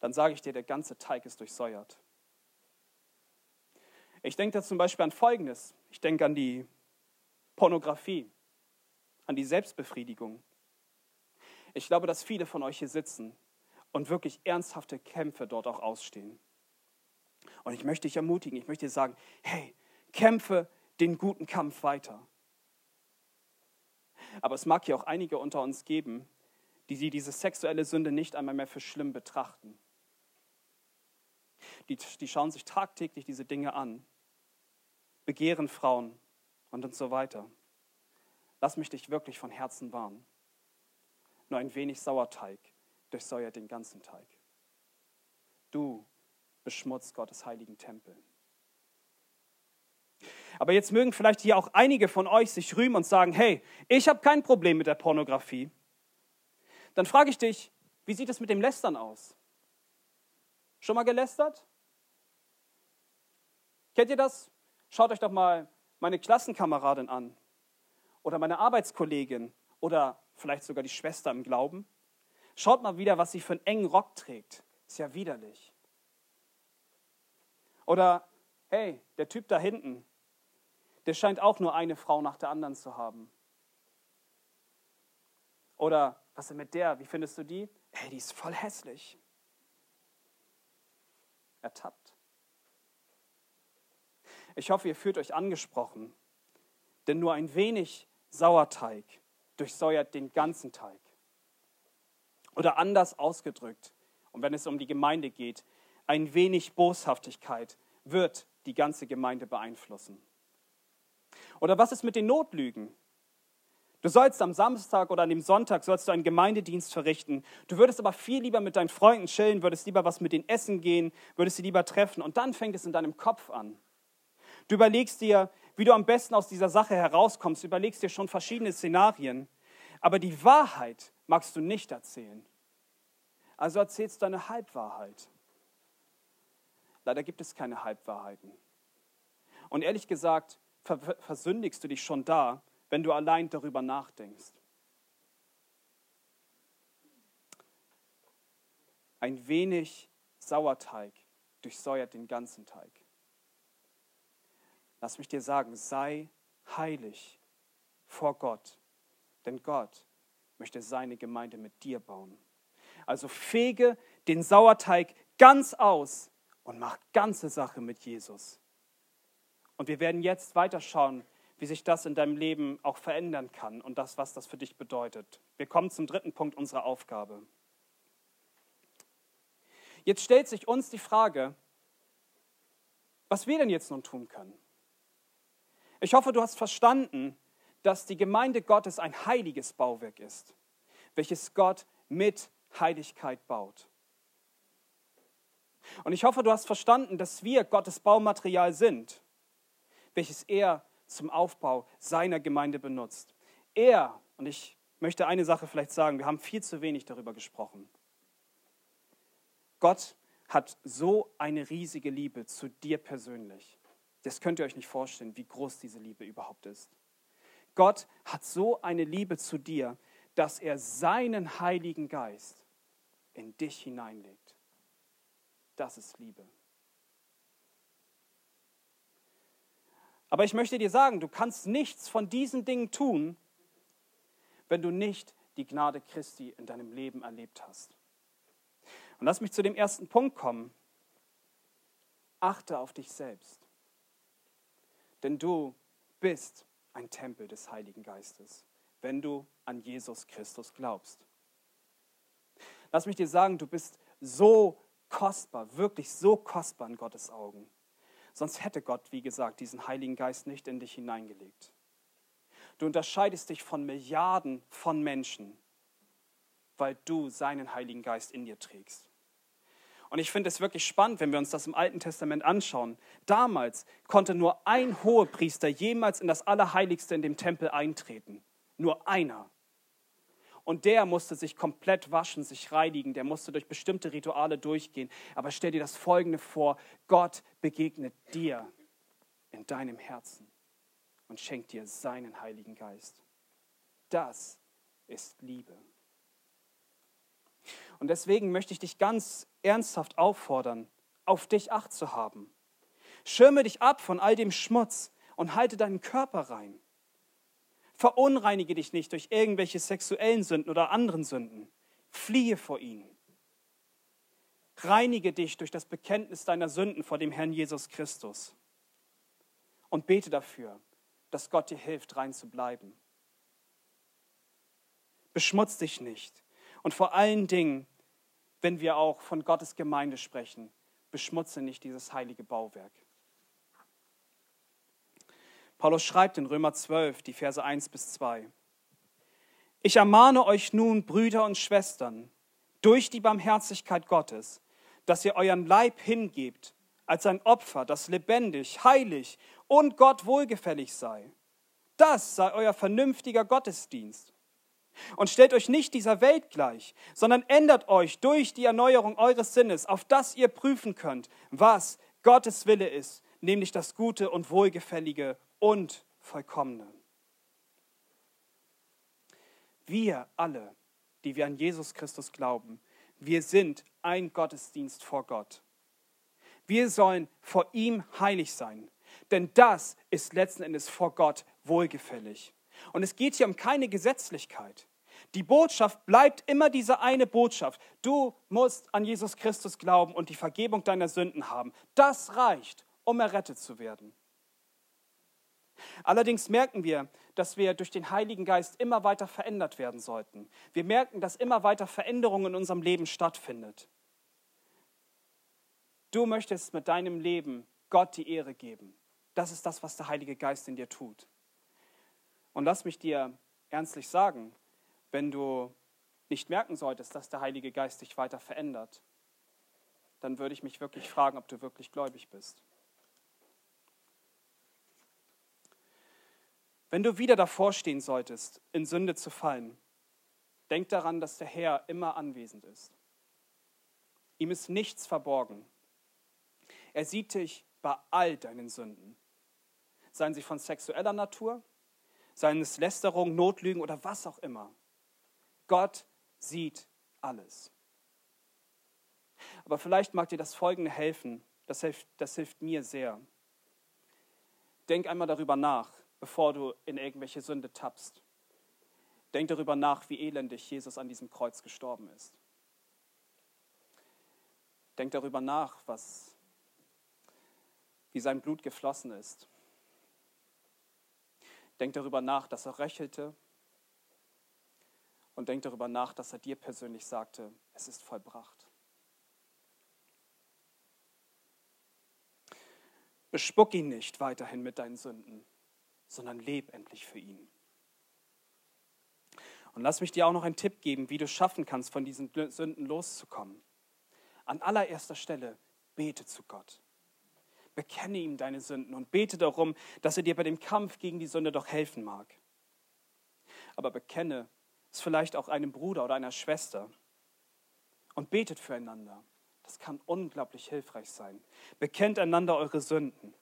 dann sage ich dir, der ganze Teig ist durchsäuert. Ich denke da zum Beispiel an Folgendes. Ich denke an die Pornografie, an die Selbstbefriedigung. Ich glaube, dass viele von euch hier sitzen und wirklich ernsthafte Kämpfe dort auch ausstehen. Und ich möchte dich ermutigen, ich möchte dir sagen, hey, kämpfe den guten Kampf weiter. Aber es mag ja auch einige unter uns geben, die diese sexuelle Sünde nicht einmal mehr für schlimm betrachten die, die schauen sich tagtäglich diese Dinge an, begehren Frauen und, und so weiter. Lass mich dich wirklich von Herzen warnen. Nur ein wenig Sauerteig durchsäuert den ganzen Teig. Du beschmutzt Gottes heiligen Tempel. Aber jetzt mögen vielleicht hier auch einige von euch sich rühmen und sagen, hey, ich habe kein Problem mit der Pornografie. Dann frage ich dich, wie sieht es mit dem Lästern aus? Schon mal gelästert? Kennt ihr das? Schaut euch doch mal meine Klassenkameradin an oder meine Arbeitskollegin oder vielleicht sogar die Schwester im Glauben. Schaut mal wieder, was sie für einen engen Rock trägt. Ist ja widerlich. Oder, hey, der Typ da hinten, der scheint auch nur eine Frau nach der anderen zu haben. Oder, was ist mit der? Wie findest du die? Hey, die ist voll hässlich. Ertappt. Ich hoffe, ihr fühlt euch angesprochen, denn nur ein wenig Sauerteig durchsäuert den ganzen Teig. Oder anders ausgedrückt, und wenn es um die Gemeinde geht, ein wenig Boshaftigkeit wird die ganze Gemeinde beeinflussen. Oder was ist mit den Notlügen? Du sollst am Samstag oder an dem Sonntag sollst du einen Gemeindedienst verrichten. Du würdest aber viel lieber mit deinen Freunden chillen, würdest lieber was mit denen essen gehen, würdest sie lieber treffen. Und dann fängt es in deinem Kopf an. Du überlegst dir, wie du am besten aus dieser Sache herauskommst, überlegst dir schon verschiedene Szenarien. Aber die Wahrheit magst du nicht erzählen. Also erzählst du eine Halbwahrheit. Leider gibt es keine Halbwahrheiten. Und ehrlich gesagt, ver versündigst du dich schon da, wenn du allein darüber nachdenkst. Ein wenig Sauerteig durchsäuert den ganzen Teig. Lass mich dir sagen, sei heilig vor Gott, denn Gott möchte seine Gemeinde mit dir bauen. Also fege den Sauerteig ganz aus und mach ganze Sache mit Jesus. Und wir werden jetzt weiterschauen, wie sich das in deinem Leben auch verändern kann und das, was das für dich bedeutet. Wir kommen zum dritten Punkt unserer Aufgabe. Jetzt stellt sich uns die Frage, was wir denn jetzt nun tun können. Ich hoffe, du hast verstanden, dass die Gemeinde Gottes ein heiliges Bauwerk ist, welches Gott mit Heiligkeit baut. Und ich hoffe, du hast verstanden, dass wir Gottes Baumaterial sind, welches er zum Aufbau seiner Gemeinde benutzt. Er, und ich möchte eine Sache vielleicht sagen, wir haben viel zu wenig darüber gesprochen. Gott hat so eine riesige Liebe zu dir persönlich. Das könnt ihr euch nicht vorstellen, wie groß diese Liebe überhaupt ist. Gott hat so eine Liebe zu dir, dass er seinen Heiligen Geist in dich hineinlegt. Das ist Liebe. Aber ich möchte dir sagen, du kannst nichts von diesen Dingen tun, wenn du nicht die Gnade Christi in deinem Leben erlebt hast. Und lass mich zu dem ersten Punkt kommen. Achte auf dich selbst. Denn du bist ein Tempel des Heiligen Geistes, wenn du an Jesus Christus glaubst. Lass mich dir sagen, du bist so kostbar, wirklich so kostbar in Gottes Augen. Sonst hätte Gott, wie gesagt, diesen Heiligen Geist nicht in dich hineingelegt. Du unterscheidest dich von Milliarden von Menschen, weil du seinen Heiligen Geist in dir trägst. Und ich finde es wirklich spannend, wenn wir uns das im Alten Testament anschauen. Damals konnte nur ein Hohepriester jemals in das Allerheiligste in dem Tempel eintreten. Nur einer. Und der musste sich komplett waschen, sich reinigen, der musste durch bestimmte Rituale durchgehen. Aber stell dir das Folgende vor, Gott begegnet dir in deinem Herzen und schenkt dir seinen Heiligen Geist. Das ist Liebe. Und deswegen möchte ich dich ganz ernsthaft auffordern, auf dich acht zu haben. Schirme dich ab von all dem Schmutz und halte deinen Körper rein. Verunreinige dich nicht durch irgendwelche sexuellen Sünden oder anderen Sünden. Fliehe vor ihnen. Reinige dich durch das Bekenntnis deiner Sünden vor dem Herrn Jesus Christus. Und bete dafür, dass Gott dir hilft, rein zu bleiben. Beschmutz dich nicht. Und vor allen Dingen, wenn wir auch von Gottes Gemeinde sprechen, beschmutze nicht dieses heilige Bauwerk. Paulus schreibt in Römer 12, die Verse 1 bis 2. Ich ermahne euch nun, Brüder und Schwestern, durch die Barmherzigkeit Gottes, dass ihr euren Leib hingebt als ein Opfer, das lebendig, heilig und Gott wohlgefällig sei. Das sei euer vernünftiger Gottesdienst. Und stellt euch nicht dieser Welt gleich, sondern ändert euch durch die Erneuerung eures Sinnes, auf das ihr prüfen könnt, was Gottes Wille ist, nämlich das Gute und Wohlgefällige und Vollkommene. Wir alle, die wir an Jesus Christus glauben, wir sind ein Gottesdienst vor Gott. Wir sollen vor ihm heilig sein, denn das ist letzten Endes vor Gott wohlgefällig. Und es geht hier um keine Gesetzlichkeit. Die Botschaft bleibt immer diese eine Botschaft. Du musst an Jesus Christus glauben und die Vergebung deiner Sünden haben. Das reicht, um errettet zu werden. Allerdings merken wir, dass wir durch den Heiligen Geist immer weiter verändert werden sollten. Wir merken, dass immer weiter Veränderung in unserem Leben stattfindet. Du möchtest mit deinem Leben Gott die Ehre geben. Das ist das, was der Heilige Geist in dir tut. Und lass mich dir ernstlich sagen, wenn du nicht merken solltest, dass der Heilige Geist dich weiter verändert, dann würde ich mich wirklich fragen, ob du wirklich gläubig bist. Wenn du wieder davor stehen solltest, in Sünde zu fallen, denk daran, dass der Herr immer anwesend ist. Ihm ist nichts verborgen. Er sieht dich bei all deinen Sünden. Seien sie von sexueller Natur, seien es Lästerung, Notlügen oder was auch immer. Gott sieht alles. Aber vielleicht mag dir das Folgende helfen. Das hilft, das hilft mir sehr. Denk einmal darüber nach, bevor du in irgendwelche Sünde tappst. Denk darüber nach, wie elendig Jesus an diesem Kreuz gestorben ist. Denk darüber nach, was, wie sein Blut geflossen ist. Denk darüber nach, dass er röchelte. Und denk darüber nach, dass er dir persönlich sagte, es ist vollbracht. Bespuck ihn nicht weiterhin mit deinen Sünden, sondern leb endlich für ihn. Und lass mich dir auch noch einen Tipp geben, wie du schaffen kannst, von diesen Sünden loszukommen. An allererster Stelle bete zu Gott. Bekenne ihm deine Sünden und bete darum, dass er dir bei dem Kampf gegen die Sünde doch helfen mag. Aber bekenne es vielleicht auch einem Bruder oder einer Schwester und betet füreinander. Das kann unglaublich hilfreich sein. Bekennt einander eure Sünden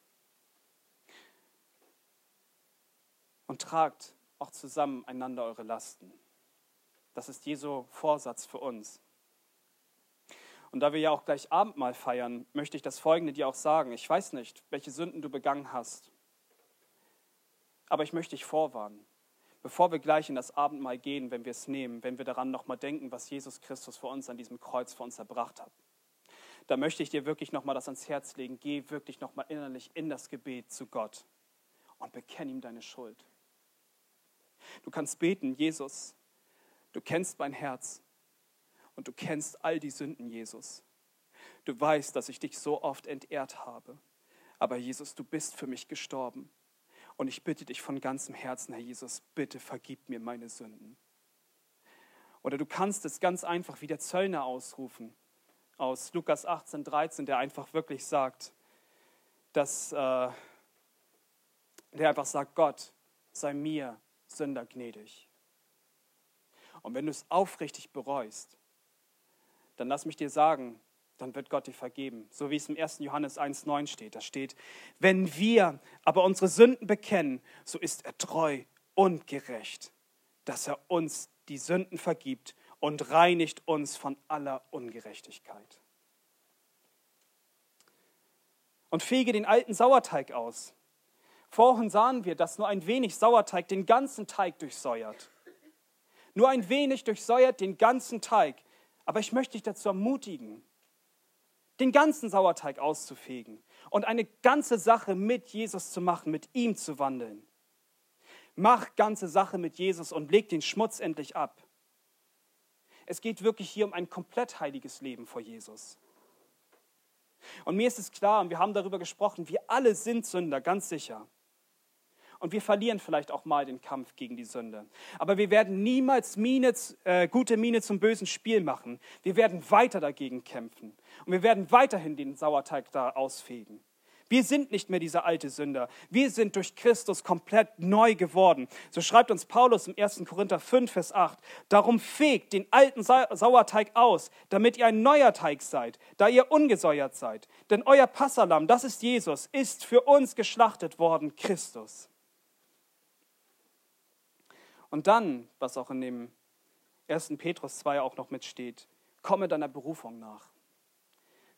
und tragt auch zusammen einander eure Lasten. Das ist Jesu Vorsatz für uns. Und da wir ja auch gleich Abendmahl feiern, möchte ich das Folgende dir auch sagen. Ich weiß nicht, welche Sünden du begangen hast, aber ich möchte dich vorwarnen. Bevor wir gleich in das Abendmahl gehen, wenn wir es nehmen, wenn wir daran nochmal denken, was Jesus Christus für uns an diesem Kreuz für uns erbracht hat, da möchte ich dir wirklich nochmal das ans Herz legen. Geh wirklich nochmal innerlich in das Gebet zu Gott und bekenn ihm deine Schuld. Du kannst beten, Jesus, du kennst mein Herz und du kennst all die Sünden, Jesus. Du weißt, dass ich dich so oft entehrt habe. Aber Jesus, du bist für mich gestorben. Und ich bitte dich von ganzem Herzen, Herr Jesus, bitte vergib mir meine Sünden. Oder du kannst es ganz einfach wie der Zöllner ausrufen aus Lukas 18, 13, der einfach wirklich sagt, dass äh, der einfach sagt, Gott, sei mir Sünder gnädig. Und wenn du es aufrichtig bereust, dann lass mich dir sagen, dann wird Gott dir vergeben. So wie es im 1. Johannes 1,9 steht. Da steht, wenn wir aber unsere Sünden bekennen, so ist er treu und gerecht, dass er uns die Sünden vergibt und reinigt uns von aller Ungerechtigkeit. Und fege den alten Sauerteig aus. Vorhin sahen wir, dass nur ein wenig Sauerteig den ganzen Teig durchsäuert. Nur ein wenig durchsäuert den ganzen Teig. Aber ich möchte dich dazu ermutigen, den ganzen Sauerteig auszufegen und eine ganze Sache mit Jesus zu machen, mit ihm zu wandeln. Mach ganze Sache mit Jesus und leg den Schmutz endlich ab. Es geht wirklich hier um ein komplett heiliges Leben vor Jesus. Und mir ist es klar, und wir haben darüber gesprochen, wir alle sind Sünder, ganz sicher. Und wir verlieren vielleicht auch mal den Kampf gegen die Sünde. Aber wir werden niemals Miene, äh, gute Miene zum bösen Spiel machen. Wir werden weiter dagegen kämpfen. Und wir werden weiterhin den Sauerteig da ausfegen. Wir sind nicht mehr dieser alte Sünder. Wir sind durch Christus komplett neu geworden. So schreibt uns Paulus im 1. Korinther 5, Vers 8. Darum fegt den alten Sauerteig aus, damit ihr ein neuer Teig seid, da ihr ungesäuert seid. Denn euer Passalam, das ist Jesus, ist für uns geschlachtet worden, Christus. Und dann, was auch in dem 1. Petrus 2 auch noch mitsteht, komme deiner Berufung nach.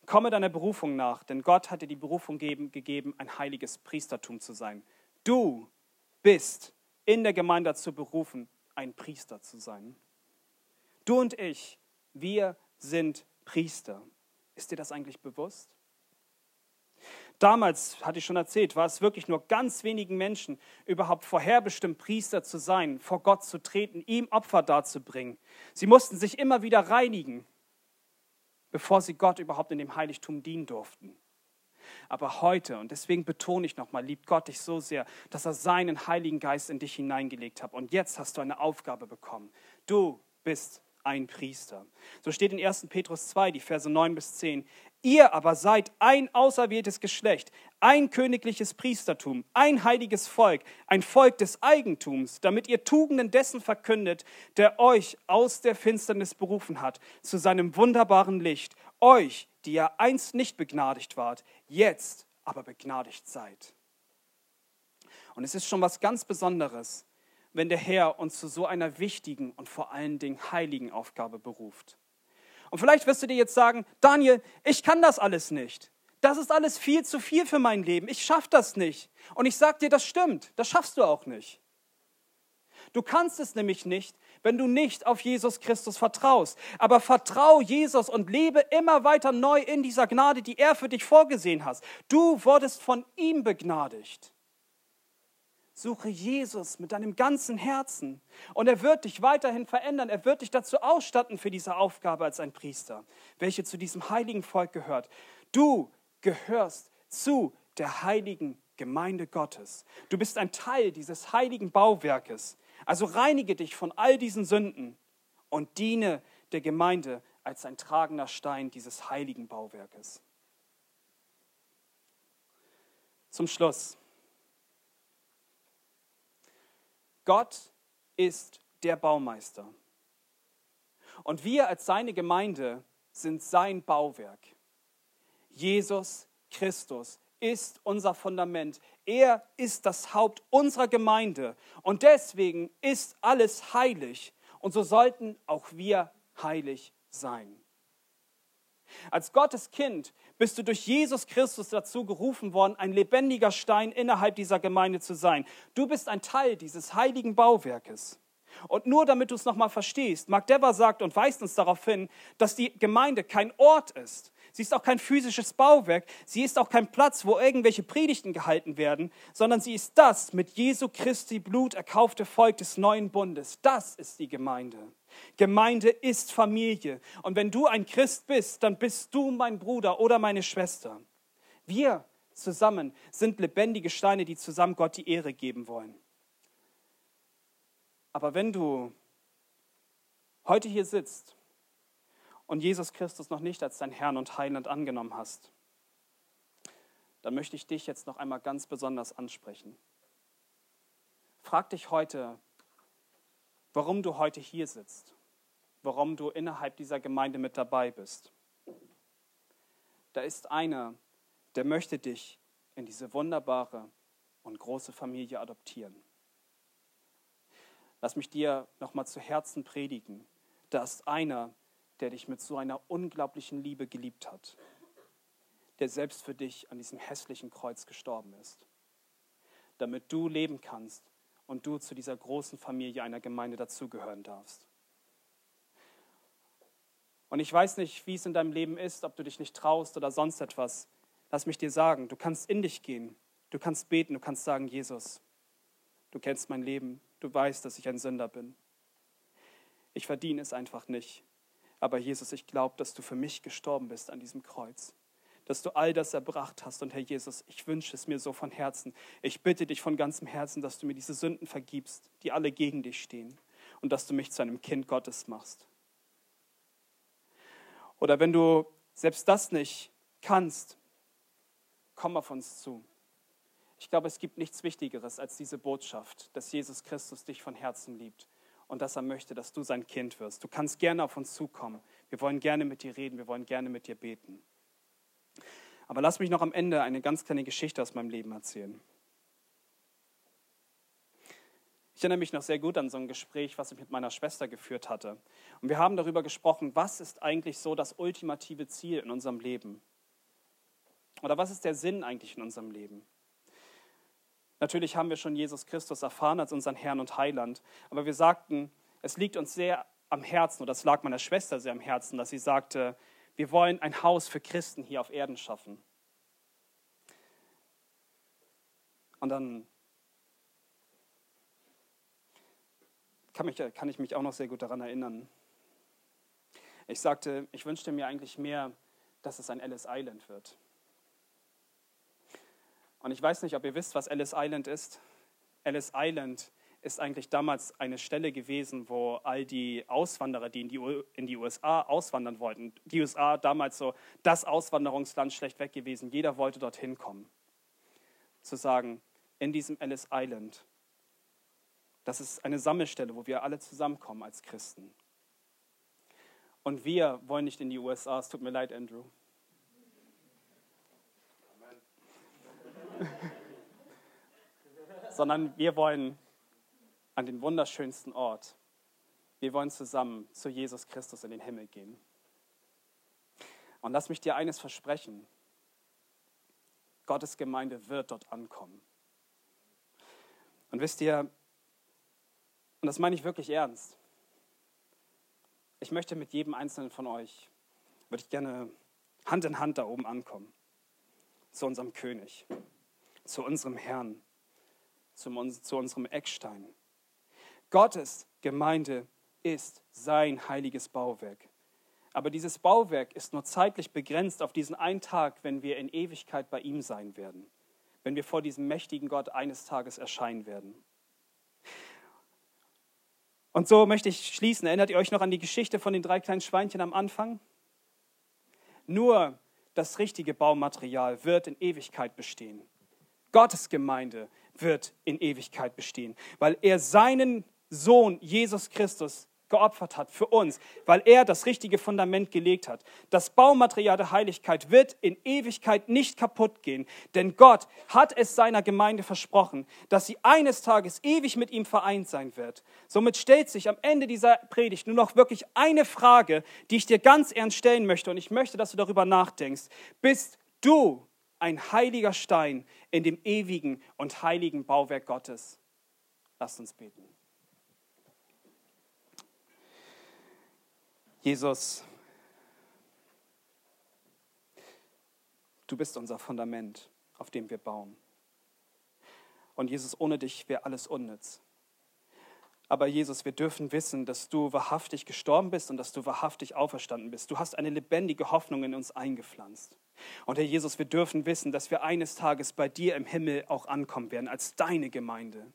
Komme deiner Berufung nach, denn Gott hat dir die Berufung gegeben, ein heiliges Priestertum zu sein. Du bist in der Gemeinde dazu berufen, ein Priester zu sein. Du und ich, wir sind Priester. Ist dir das eigentlich bewusst? Damals, hatte ich schon erzählt, war es wirklich nur ganz wenigen Menschen überhaupt vorherbestimmt, Priester zu sein, vor Gott zu treten, ihm Opfer darzubringen. Sie mussten sich immer wieder reinigen, bevor sie Gott überhaupt in dem Heiligtum dienen durften. Aber heute, und deswegen betone ich nochmal, liebt Gott dich so sehr, dass er seinen Heiligen Geist in dich hineingelegt hat. Und jetzt hast du eine Aufgabe bekommen. Du bist ein Priester. So steht in 1. Petrus 2, die Verse 9 bis 10. Ihr aber seid ein auserwähltes Geschlecht, ein königliches Priestertum, ein heiliges Volk, ein Volk des Eigentums, damit ihr Tugenden dessen verkündet, der euch aus der Finsternis berufen hat, zu seinem wunderbaren Licht, euch, die ihr einst nicht begnadigt wart, jetzt aber begnadigt seid. Und es ist schon was ganz Besonderes, wenn der Herr uns zu so einer wichtigen und vor allen Dingen heiligen Aufgabe beruft. Und vielleicht wirst du dir jetzt sagen, Daniel, ich kann das alles nicht. Das ist alles viel zu viel für mein Leben. Ich schaffe das nicht. Und ich sage dir, das stimmt. Das schaffst du auch nicht. Du kannst es nämlich nicht, wenn du nicht auf Jesus Christus vertraust. Aber vertrau Jesus und lebe immer weiter neu in dieser Gnade, die er für dich vorgesehen hat. Du wurdest von ihm begnadigt. Suche Jesus mit deinem ganzen Herzen und er wird dich weiterhin verändern. Er wird dich dazu ausstatten für diese Aufgabe als ein Priester, welche zu diesem heiligen Volk gehört. Du gehörst zu der heiligen Gemeinde Gottes. Du bist ein Teil dieses heiligen Bauwerkes. Also reinige dich von all diesen Sünden und diene der Gemeinde als ein tragender Stein dieses heiligen Bauwerkes. Zum Schluss. Gott ist der Baumeister. Und wir als seine Gemeinde sind sein Bauwerk. Jesus Christus ist unser Fundament. Er ist das Haupt unserer Gemeinde. Und deswegen ist alles heilig. Und so sollten auch wir heilig sein. Als Gottes Kind bist du durch Jesus Christus dazu gerufen worden, ein lebendiger Stein innerhalb dieser Gemeinde zu sein. Du bist ein Teil dieses heiligen Bauwerkes. Und nur damit du es nochmal verstehst, Mark Dever sagt und weist uns darauf hin, dass die Gemeinde kein Ort ist, Sie ist auch kein physisches Bauwerk. Sie ist auch kein Platz, wo irgendwelche Predigten gehalten werden, sondern sie ist das mit Jesu Christi Blut erkaufte Volk des neuen Bundes. Das ist die Gemeinde. Gemeinde ist Familie. Und wenn du ein Christ bist, dann bist du mein Bruder oder meine Schwester. Wir zusammen sind lebendige Steine, die zusammen Gott die Ehre geben wollen. Aber wenn du heute hier sitzt und Jesus Christus noch nicht als dein Herrn und Heiland angenommen hast, dann möchte ich dich jetzt noch einmal ganz besonders ansprechen. Frag dich heute, warum du heute hier sitzt, warum du innerhalb dieser Gemeinde mit dabei bist. Da ist einer, der möchte dich in diese wunderbare und große Familie adoptieren. Lass mich dir nochmal zu Herzen predigen. Da ist einer, der dich mit so einer unglaublichen Liebe geliebt hat, der selbst für dich an diesem hässlichen Kreuz gestorben ist, damit du leben kannst und du zu dieser großen Familie einer Gemeinde dazugehören darfst. Und ich weiß nicht, wie es in deinem Leben ist, ob du dich nicht traust oder sonst etwas. Lass mich dir sagen, du kannst in dich gehen, du kannst beten, du kannst sagen, Jesus, du kennst mein Leben, du weißt, dass ich ein Sünder bin. Ich verdiene es einfach nicht. Aber Jesus, ich glaube, dass du für mich gestorben bist an diesem Kreuz. Dass du all das erbracht hast. Und Herr Jesus, ich wünsche es mir so von Herzen. Ich bitte dich von ganzem Herzen, dass du mir diese Sünden vergibst, die alle gegen dich stehen. Und dass du mich zu einem Kind Gottes machst. Oder wenn du selbst das nicht kannst, komm auf uns zu. Ich glaube, es gibt nichts Wichtigeres als diese Botschaft, dass Jesus Christus dich von Herzen liebt und dass er möchte, dass du sein Kind wirst. Du kannst gerne auf uns zukommen. Wir wollen gerne mit dir reden, wir wollen gerne mit dir beten. Aber lass mich noch am Ende eine ganz kleine Geschichte aus meinem Leben erzählen. Ich erinnere mich noch sehr gut an so ein Gespräch, was ich mit meiner Schwester geführt hatte. Und wir haben darüber gesprochen, was ist eigentlich so das ultimative Ziel in unserem Leben? Oder was ist der Sinn eigentlich in unserem Leben? Natürlich haben wir schon Jesus Christus erfahren als unseren Herrn und Heiland, aber wir sagten, es liegt uns sehr am Herzen, oder es lag meiner Schwester sehr am Herzen, dass sie sagte, wir wollen ein Haus für Christen hier auf Erden schaffen. Und dann kann, mich, kann ich mich auch noch sehr gut daran erinnern. Ich sagte, ich wünschte mir eigentlich mehr, dass es ein Ellis Island wird. Und ich weiß nicht, ob ihr wisst, was Ellis Island ist. Ellis Island ist eigentlich damals eine Stelle gewesen, wo all die Auswanderer, die in die, in die USA auswandern wollten, die USA damals so das Auswanderungsland schlechtweg gewesen, jeder wollte dorthin kommen. Zu sagen, in diesem Ellis Island, das ist eine Sammelstelle, wo wir alle zusammenkommen als Christen. Und wir wollen nicht in die USA, es tut mir leid, Andrew. (laughs) sondern wir wollen an den wunderschönsten Ort. Wir wollen zusammen zu Jesus Christus in den Himmel gehen. Und lass mich dir eines versprechen. Gottes Gemeinde wird dort ankommen. Und wisst ihr, und das meine ich wirklich ernst, ich möchte mit jedem Einzelnen von euch, würde ich gerne Hand in Hand da oben ankommen, zu unserem König, zu unserem Herrn, zu, unserem Eckstein. Gottes Gemeinde ist sein heiliges Bauwerk. Aber dieses Bauwerk ist nur zeitlich begrenzt auf diesen einen Tag, wenn wir in Ewigkeit bei ihm sein werden, wenn wir vor diesem mächtigen Gott eines Tages erscheinen werden. Und so möchte ich schließen. Erinnert ihr euch noch an die Geschichte von den drei kleinen Schweinchen am Anfang? Nur das richtige Baumaterial wird in Ewigkeit bestehen. Gottes Gemeinde wird in Ewigkeit bestehen, weil er seinen Sohn Jesus Christus geopfert hat für uns, weil er das richtige Fundament gelegt hat. Das Baumaterial der Heiligkeit wird in Ewigkeit nicht kaputt gehen, denn Gott hat es seiner Gemeinde versprochen, dass sie eines Tages ewig mit ihm vereint sein wird. Somit stellt sich am Ende dieser Predigt nur noch wirklich eine Frage, die ich dir ganz ernst stellen möchte und ich möchte, dass du darüber nachdenkst. Bist du ein heiliger Stein in dem ewigen und heiligen Bauwerk Gottes? Lasst uns beten. Jesus, du bist unser Fundament, auf dem wir bauen. Und Jesus, ohne dich wäre alles unnütz. Aber Jesus, wir dürfen wissen, dass du wahrhaftig gestorben bist und dass du wahrhaftig auferstanden bist. Du hast eine lebendige Hoffnung in uns eingepflanzt. Und Herr Jesus, wir dürfen wissen, dass wir eines Tages bei dir im Himmel auch ankommen werden als deine Gemeinde.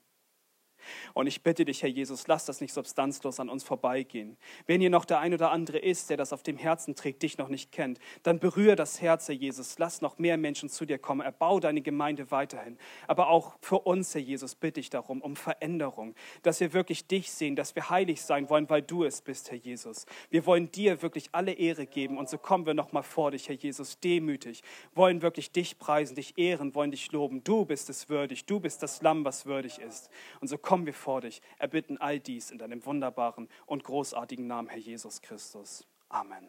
Und ich bitte dich, Herr Jesus, lass das nicht substanzlos an uns vorbeigehen. Wenn hier noch der ein oder andere ist, der das auf dem Herzen trägt, dich noch nicht kennt, dann berühre das Herz, Herr Jesus. Lass noch mehr Menschen zu dir kommen. Erbau deine Gemeinde weiterhin. Aber auch für uns, Herr Jesus, bitte ich darum, um Veränderung, dass wir wirklich dich sehen, dass wir heilig sein wollen, weil du es bist, Herr Jesus. Wir wollen dir wirklich alle Ehre geben. Und so kommen wir nochmal vor dich, Herr Jesus, demütig, wollen wirklich dich preisen, dich ehren, wollen dich loben. Du bist es würdig. Du bist das Lamm, was würdig ist. Und so kommen wir vor dich, erbitten all dies in deinem wunderbaren und großartigen Namen, Herr Jesus Christus. Amen.